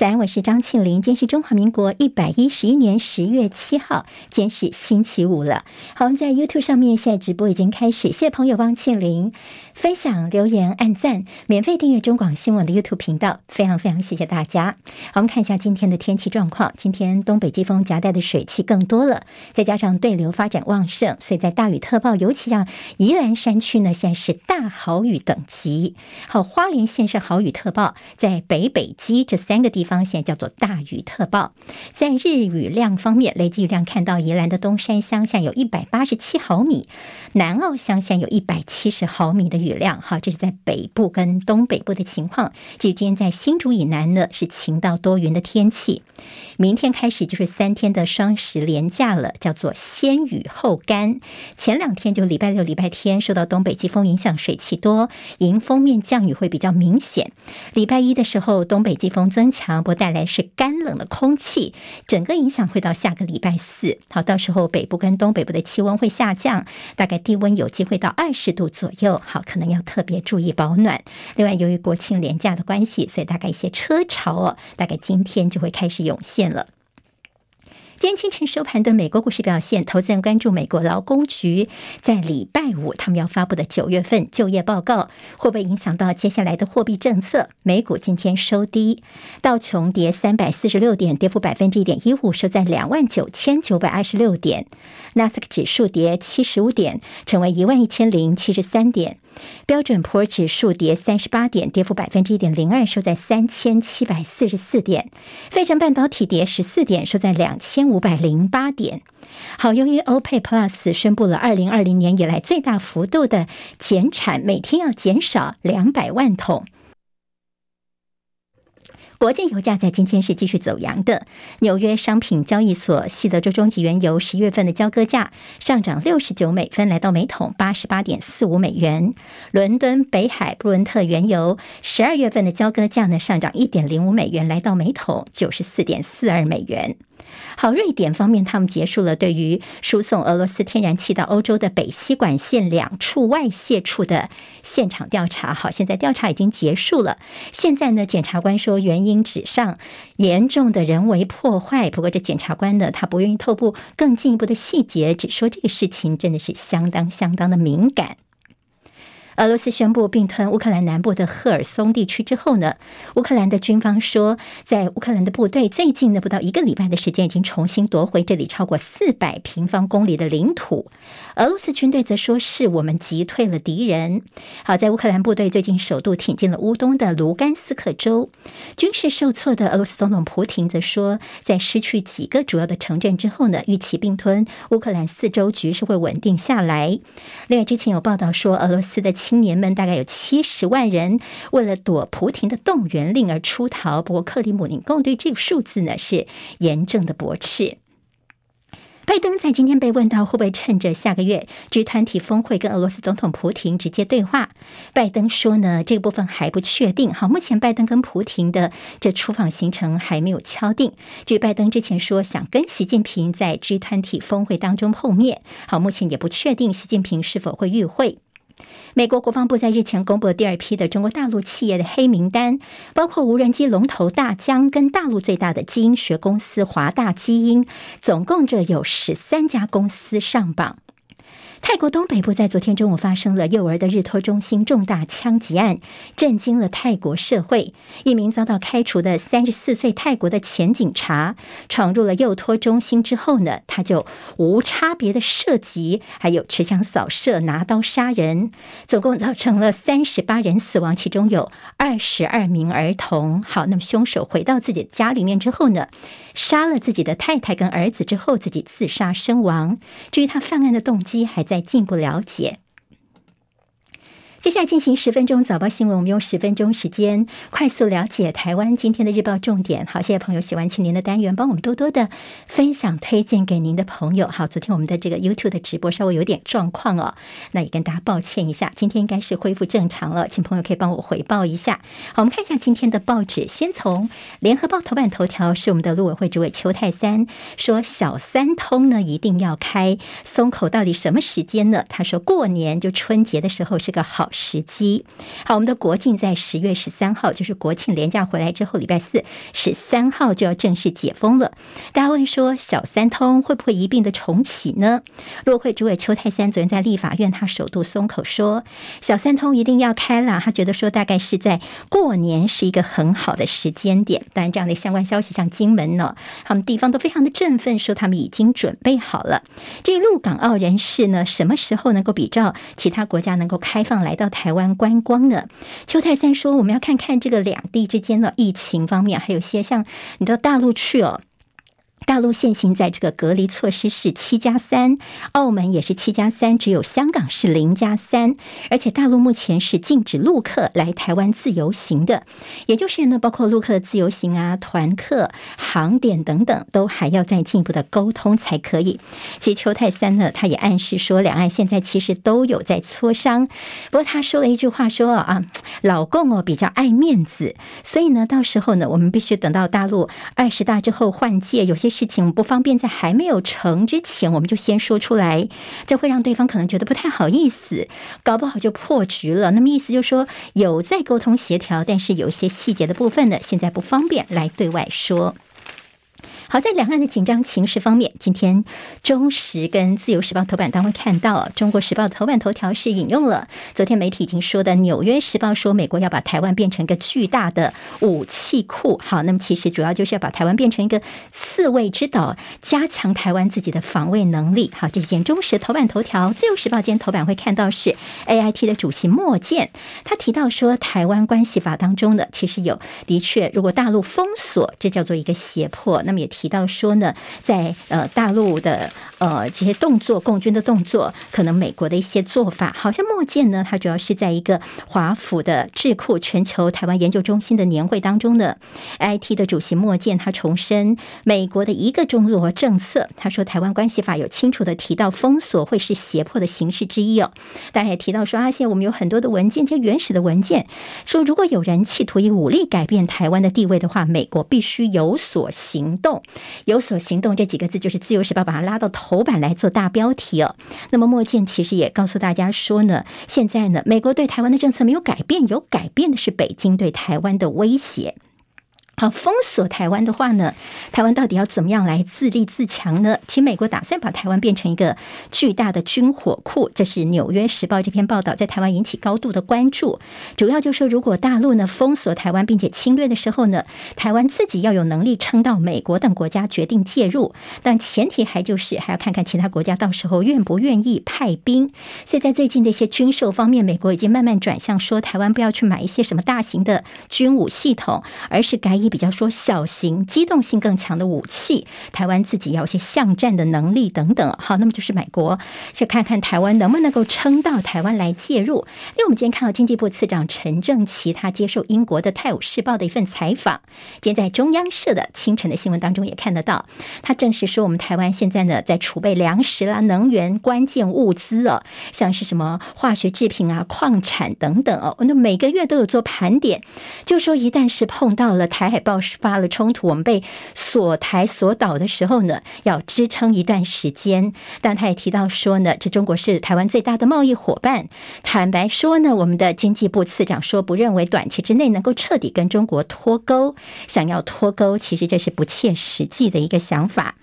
早安，我是张庆玲。今天是中华民国一百一十一年十月七号，今天是星期五了。好，我们在 YouTube 上面现在直播已经开始，谢谢朋友汪庆玲分享、留言、按赞、免费订阅中广新闻的 YouTube 频道，非常非常谢谢大家。好，我们看一下今天的天气状况。今天东北季风夹带的水汽更多了，再加上对流发展旺盛，所以在大雨特报，尤其像宜兰山区呢，现在是大豪雨等级。好，花莲县是豪雨特报，在北北基这三个地方。方现在叫做大雨特报，在日雨量方面，累计雨量看到宜兰的东山乡下有一百八十七毫米，南澳乡下有一百七十毫米的雨量。好，这是在北部跟东北部的情况。至于今天在新竹以南呢，是晴到多云的天气。明天开始就是三天的双十连假了，叫做先雨后干。前两天就礼拜六、礼拜天受到东北季风影响，水汽多，迎风面降雨会比较明显。礼拜一的时候，东北季风增强。波带来是干冷的空气，整个影响会到下个礼拜四。好，到时候北部跟东北部的气温会下降，大概低温有机会到二十度左右。好，可能要特别注意保暖。另外，由于国庆连假的关系，所以大概一些车潮哦，大概今天就会开始涌现了。今天清晨收盘的美国股市表现，投资人关注美国劳工局在礼拜五他们要发布的九月份就业报告，会不会影响到接下来的货币政策？美股今天收低，道琼跌三百四十六点，跌幅百分之一点一五，收在两万九千九百二十六点；纳斯克指数跌七十五点，成为一万一千零七十三点。标准普尔指数跌三十八点，跌幅百分之一点零二，收在三千七百四十四点。费城半导体跌十四点，收在两千五百零八点。好，由于欧佩 Plus 宣布了二零二零年以来最大幅度的减产，每天要减少两百万桶。国际油价在今天是继续走阳的。纽约商品交易所西德州中级原油十月份的交割价上涨六十九美分，来到每桶八十八点四五美元。伦敦北海布伦特原油十二月份的交割价呢上涨一点零五美元，来到每桶九十四点四二美元。好，瑞典方面，他们结束了对于输送俄罗斯天然气到欧洲的北溪管线两处外泄处的现场调查。好，现在调查已经结束了。现在呢，检察官说原因指上严重的人为破坏。不过，这检察官呢，他不愿意透露更进一步的细节，只说这个事情真的是相当相当的敏感。俄罗斯宣布并吞乌克兰南部的赫尔松地区之后呢，乌克兰的军方说，在乌克兰的部队最近的不到一个礼拜的时间，已经重新夺回这里超过四百平方公里的领土。俄罗斯军队则说是我们击退了敌人。好在乌克兰部队最近首度挺进了乌东的卢甘斯克州，军事受挫的俄罗斯总统普廷则说，在失去几个主要的城镇之后呢，预期并吞乌克兰四周局势会稳定下来。另外，之前有报道说，俄罗斯的青年们大概有七十万人为了躲普廷的动员令而出逃，不过克里姆林宫对这个数字呢是严正的驳斥。拜登在今天被问到会不会趁着下个月 G 团体峰会跟俄罗斯总统普廷直接对话，拜登说呢，这个部分还不确定。好，目前拜登跟普廷的这出访行程还没有敲定。据拜登之前说想跟习近平在 G 团体峰会当中碰面，好，目前也不确定习近平是否会与会。美国国防部在日前公布了第二批的中国大陆企业的黑名单，包括无人机龙头大疆跟大陆最大的基因学公司华大基因，总共这有十三家公司上榜。泰国东北部在昨天中午发生了幼儿的日托中心重大枪击案，震惊了泰国社会。一名遭到开除的三十四岁泰国的前警察闯入了幼托中心之后呢，他就无差别的射击，还有持枪扫射、拿刀杀人，总共造成了三十八人死亡，其中有二十二名儿童。好，那么凶手回到自己家里面之后呢，杀了自己的太太跟儿子之后，自己自杀身亡。至于他犯案的动机，还再进一步了解。接下来进行十分钟早报新闻，我们用十分钟时间快速了解台湾今天的日报重点。好，谢谢朋友喜欢青年的单元，帮我们多多的分享推荐给您的朋友。好，昨天我们的这个 YouTube 的直播稍微有点状况哦，那也跟大家抱歉一下。今天应该是恢复正常了，请朋友可以帮我回报一下。好，我们看一下今天的报纸，先从联合报头版头条是我们的陆委会主委邱泰三说，小三通呢一定要开，松口到底什么时间呢？他说过年就春节的时候是个好。时机。好，我们的国庆在十月十三号，就是国庆连假回来之后，礼拜四十三号就要正式解封了。大家会说，小三通会不会一并的重启呢？陆会主委邱太三昨天在立法院，他首度松口说，小三通一定要开了。他觉得说，大概是在过年是一个很好的时间点。当然，这样的相关消息，像金门呢，他们地方都非常的振奋，说他们已经准备好了。至于陆港澳人士呢，什么时候能够比照其他国家能够开放来到台湾观光的？邱泰三说，我们要看看这个两地之间的疫情方面，还有些像你到大陆去哦。大陆现行在这个隔离措施是七加三，澳门也是七加三，只有香港是零加三，而且大陆目前是禁止陆客来台湾自由行的，也就是呢，包括陆客的自由行啊、团客、航点等等，都还要再进一步的沟通才可以。其实邱泰三呢，他也暗示说，两岸现在其实都有在磋商，不过他说了一句话说啊，老共哦比较爱面子，所以呢，到时候呢，我们必须等到大陆二十大之后换届，有些。事情不方便在还没有成之前，我们就先说出来，这会让对方可能觉得不太好意思，搞不好就破局了。那么意思就是说有在沟通协调，但是有一些细节的部分呢，现在不方便来对外说。好，在两岸的紧张情势方面，今天中时跟自由时报头版当中看到，中国时报头版头条是引用了昨天媒体已经说的《纽约时报》说，美国要把台湾变成一个巨大的武器库。好，那么其实主要就是要把台湾变成一个刺猬之岛，加强台湾自己的防卫能力。好，这件中时头版头条，自由时报今天头版会看到是 AIT 的主席莫健，他提到说，台湾关系法当中的其实有的确，如果大陆封锁，这叫做一个胁迫，那么也提。提到说呢，在呃大陆的呃这些动作，共军的动作，可能美国的一些做法，好像莫健呢，他主要是在一个华府的智库全球台湾研究中心的年会当中呢 IT 的主席莫健，他重申美国的一个中国政策。他说，台湾关系法有清楚的提到封锁会是胁迫的形式之一哦。当然也提到说，啊，现在我们有很多的文件，这些原始的文件说，如果有人企图以武力改变台湾的地位的话，美国必须有所行动。有所行动这几个字，就是《自由时报》把它拉到头版来做大标题哦。那么莫健其实也告诉大家说呢，现在呢，美国对台湾的政策没有改变，有改变的是北京对台湾的威胁。好，封锁台湾的话呢，台湾到底要怎么样来自立自强呢？其实美国打算把台湾变成一个巨大的军火库，这是《纽约时报》这篇报道在台湾引起高度的关注。主要就是说，如果大陆呢封锁台湾并且侵略的时候呢，台湾自己要有能力撑到美国等国家决定介入，但前提还就是还要看看其他国家到时候愿不愿意派兵。所以在最近的一些军售方面，美国已经慢慢转向说，台湾不要去买一些什么大型的军武系统，而是改以。比较说小型、机动性更强的武器，台湾自己要一些巷战的能力等等。好，那么就是美国，就看看台湾能不能够撑到台湾来介入。因为我们今天看到经济部次长陈正奇，他接受英国的《泰晤士报》的一份采访，今天在中央社的清晨的新闻当中也看得到，他证实说，我们台湾现在呢在储备粮食啦、能源关键物资哦，像是什么化学制品啊、矿产等等哦，那每个月都有做盘点，就说一旦是碰到了台海。爆发了冲突，我们被锁台锁岛的时候呢，要支撑一段时间。但他也提到说呢，这中国是台湾最大的贸易伙伴。坦白说呢，我们的经济部次长说，不认为短期之内能够彻底跟中国脱钩。想要脱钩，其实这是不切实际的一个想法。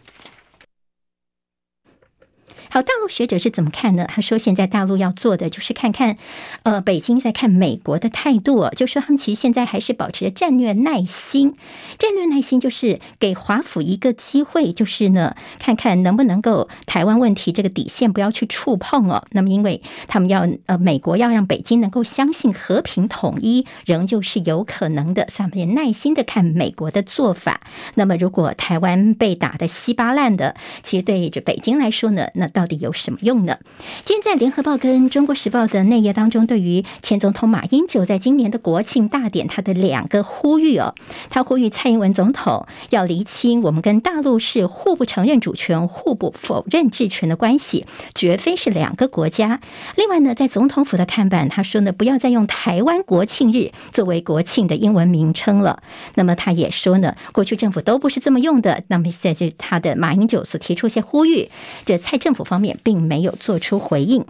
好，大陆学者是怎么看呢？他说，现在大陆要做的就是看看，呃，北京在看美国的态度，就说他们其实现在还是保持着战略耐心。战略耐心就是给华府一个机会，就是呢，看看能不能够台湾问题这个底线不要去触碰哦。那么，因为他们要呃，美国要让北京能够相信和平统一，仍旧是有可能的。所以，他们也耐心的看美国的做法。那么，如果台湾被打得稀巴烂的，其实对着北京来说呢，那到底有什么用呢？今天在《联合报》跟《中国时报》的内页当中，对于前总统马英九在今年的国庆大典，他的两个呼吁哦，他呼吁蔡英文总统要厘清我们跟大陆是互不承认主权、互不否认治权的关系，绝非是两个国家。另外呢，在总统府的看板，他说呢，不要再用台湾国庆日作为国庆的英文名称了。那么他也说呢，过去政府都不是这么用的。那么在这他的马英九所提出一些呼吁，这蔡政府。方面并没有做出回应。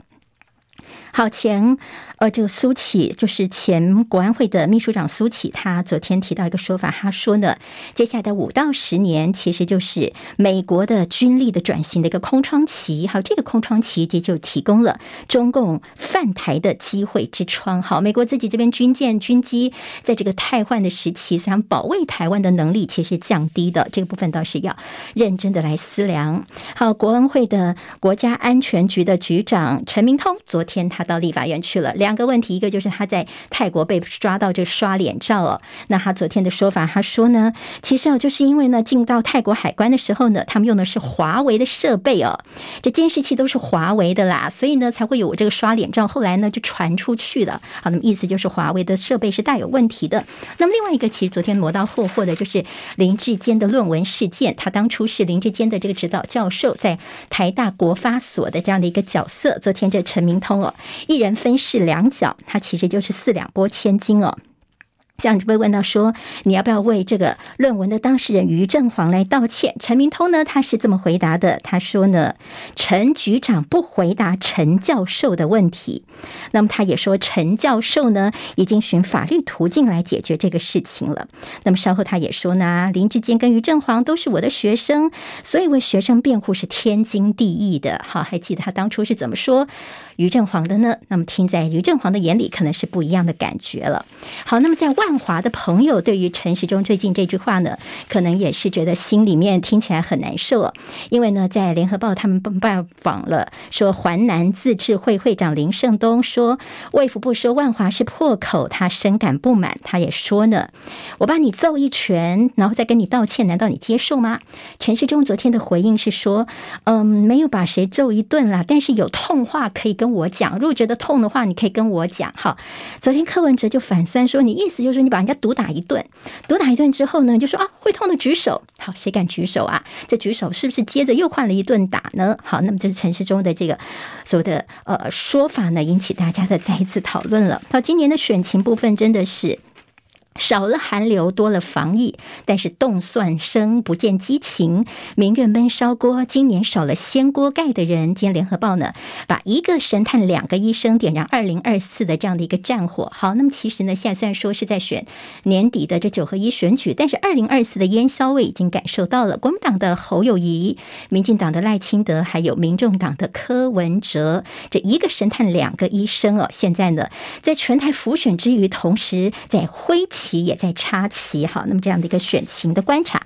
好，前呃，这个苏启就是前国安会的秘书长苏启，他昨天提到一个说法，他说呢，接下来的五到十年其实就是美国的军力的转型的一个空窗期。好，这个空窗期也就提供了中共犯台的机会之窗。好，美国自己这边军舰、军机在这个汰换的时期，想保卫台湾的能力其实降低的，这个部分倒是要认真的来思量。好，国安会的国家安全局的局长陈明通，昨天他。到立法院去了，两个问题，一个就是他在泰国被抓到这刷脸照哦。那他昨天的说法，他说呢，其实啊，就是因为呢，进到泰国海关的时候呢，他们用的是华为的设备哦，这监视器都是华为的啦，所以呢，才会有这个刷脸照。后来呢，就传出去了。好，那么意思就是华为的设备是大有问题的。那么另外一个，其实昨天磨刀霍霍的就是林志坚的论文事件。他当初是林志坚的这个指导教授，在台大国发所的这样的一个角色。昨天这陈明通哦。一人分饰两角，它其实就是四两拨千斤哦。像就被问到说，你要不要为这个论文的当事人于正煌来道歉？陈明通呢，他是这么回答的，他说呢，陈局长不回答陈教授的问题。那么他也说，陈教授呢，已经寻法律途径来解决这个事情了。那么稍后他也说呢，林志坚跟于正煌都是我的学生，所以为学生辩护是天经地义的。好，还记得他当初是怎么说？于正煌的呢？那么听在于正煌的眼里，可能是不一样的感觉了。好，那么在外万华的朋友对于陈时中最近这句话呢，可能也是觉得心里面听起来很难受。因为呢，在联合报他们拜访了说环南自治会会长林胜东说，卫福部说万华是破口，他深感不满。他也说呢，我把你揍一拳，然后再跟你道歉，难道你接受吗？陈时中昨天的回应是说，嗯，没有把谁揍一顿啦，但是有痛话可以。跟我讲，如果觉得痛的话，你可以跟我讲。哈，昨天柯文哲就反酸说，你意思就是你把人家毒打一顿，毒打一顿之后呢，就说啊，会痛的举手。好，谁敢举手啊？这举手是不是接着又换了一顿打呢？好，那么这是陈时中的这个所谓的呃说法呢，引起大家的再一次讨论了。到今年的选情部分，真的是。少了寒流，多了防疫，但是冻蒜生不见激情，民怨闷烧锅。今年少了掀锅盖的人。今天联合报呢，把一个神探、两个医生点燃二零二四的这样的一个战火。好，那么其实呢，现在虽然说是在选年底的这九合一选举，但是二零二四的烟硝味已经感受到了。国民党的侯友谊、民进党的赖清德，还有民众党的柯文哲，这一个神探、两个医生哦，现在呢，在全台浮选之余，同时在挥旗。旗也在插旗，好，那么这样的一个选情的观察，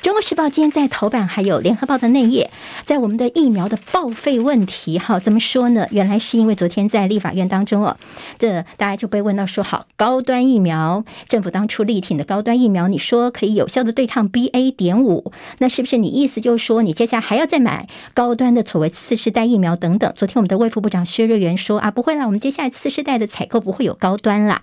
《中国时报》今天在头版，还有《联合报》的内页，在我们的疫苗的报废问题，哈，怎么说呢？原来是因为昨天在立法院当中哦，这大家就被问到说，好，高端疫苗，政府当初力挺的高端疫苗，你说可以有效的对抗 BA. 点五，那是不是你意思就是说，你接下来还要再买高端的所谓次世代疫苗等等？昨天我们的卫副部长薛瑞元说啊，不会啦，我们接下来次世代的采购不会有高端啦。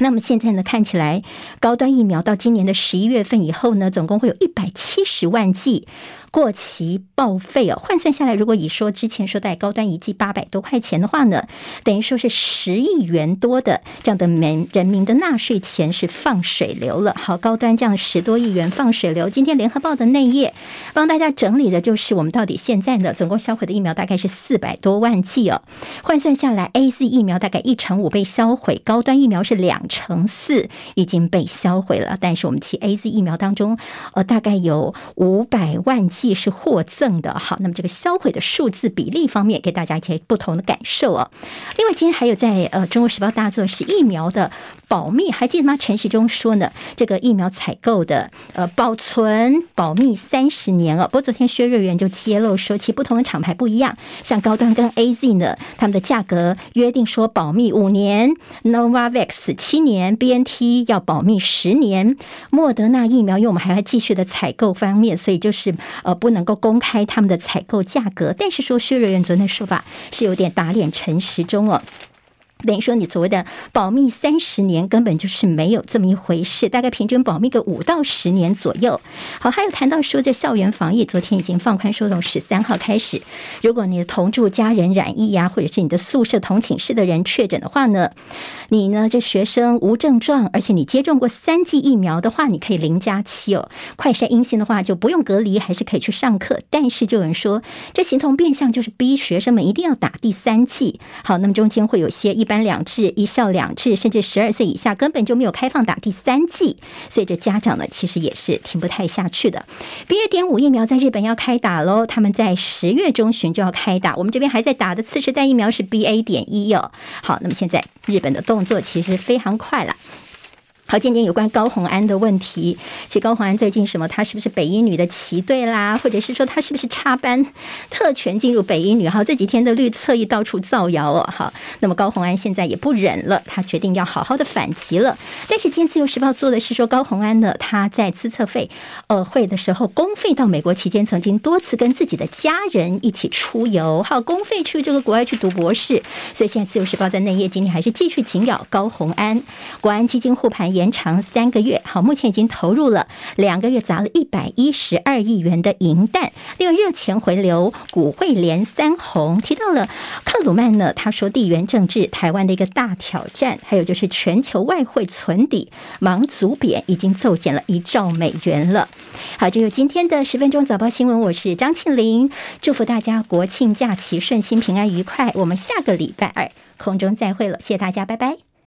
那么现在呢，看起来高端疫苗到今年的十一月份以后呢，总共会有一百七十万剂。过期报废哦，换算下来，如果以说之前说带高端一剂八百多块钱的话呢，等于说是十亿元多的这样的人人民的纳税钱是放水流了。好，高端这样十多亿元放水流。今天联合报的内页帮大家整理的就是我们到底现在呢，总共销毁的疫苗大概是四百多万剂哦。换算下来，AZ 疫苗大概一成五被销毁，高端疫苗是两成四已经被销毁了。但是我们其 AZ 疫苗当中，呃，大概有五百万剂。既是获赠的，好，那么这个销毁的数字比例方面，给大家一些不同的感受哦。另外，今天还有在呃《中国时报》大作是疫苗的保密，还记得吗？陈时中说呢，这个疫苗采购的呃保存保密三十年哦。不过昨天薛瑞元就揭露说，其不同的厂牌不一样，像高端跟 AZ 呢，他们的价格约定说保密五年，Novavax 七年，BNT 要保密十年，莫德纳疫苗因为我们还要继续的采购方面，所以就是。不能够公开他们的采购价格，但是说薛瑞元昨天的说法是有点打脸陈时中哦。等于说，你所谓的保密三十年根本就是没有这么一回事，大概平均保密个五到十年左右。好，还有谈到说这校园防疫，昨天已经放宽，说从十三号开始，如果你的同住家人染疫呀、或者是你的宿舍同寝室的人确诊的话呢，你呢这学生无症状，而且你接种过三剂疫苗的话，你可以零加七哦，快筛阴性的话就不用隔离，还是可以去上课。但是就有人说，这形同变相就是逼学生们一定要打第三剂。好，那么中间会有些一。班两制，一校两制，甚至十二岁以下根本就没有开放打第三剂，所以这家长呢，其实也是听不太下去的。BA. 点五疫苗在日本要开打喽，他们在十月中旬就要开打，我们这边还在打的次世代疫苗是 BA. 点一哦。好，那么现在日本的动作其实非常快了。好，今天有关高虹安的问题，其实高虹安最近什么？他是不是北一女的旗队啦？或者是说他是不是插班特权进入北一女？好，这几天的绿侧翼到处造谣哦。好，那么高虹安现在也不忍了，他决定要好好的反击了。但是今天自由时报做的是说，高虹安呢，他在资策费呃会的时候，公费到美国期间，曾经多次跟自己的家人一起出游，好，公费去这个国外去读博士。所以现在自由时报在内页今天还是继续紧咬高虹安，国安基金护盘也延长三个月，好，目前已经投入了两个月，砸了一百一十二亿元的银弹。另外，热钱回流，股汇连三红。提到了克鲁曼呢，他说地缘政治台湾的一个大挑战，还有就是全球外汇存底盲祖贬已经骤减了一兆美元了。好，这就是今天的十分钟早报新闻，我是张庆玲，祝福大家国庆假期顺心平安愉快。我们下个礼拜二空中再会了，谢谢大家，拜拜。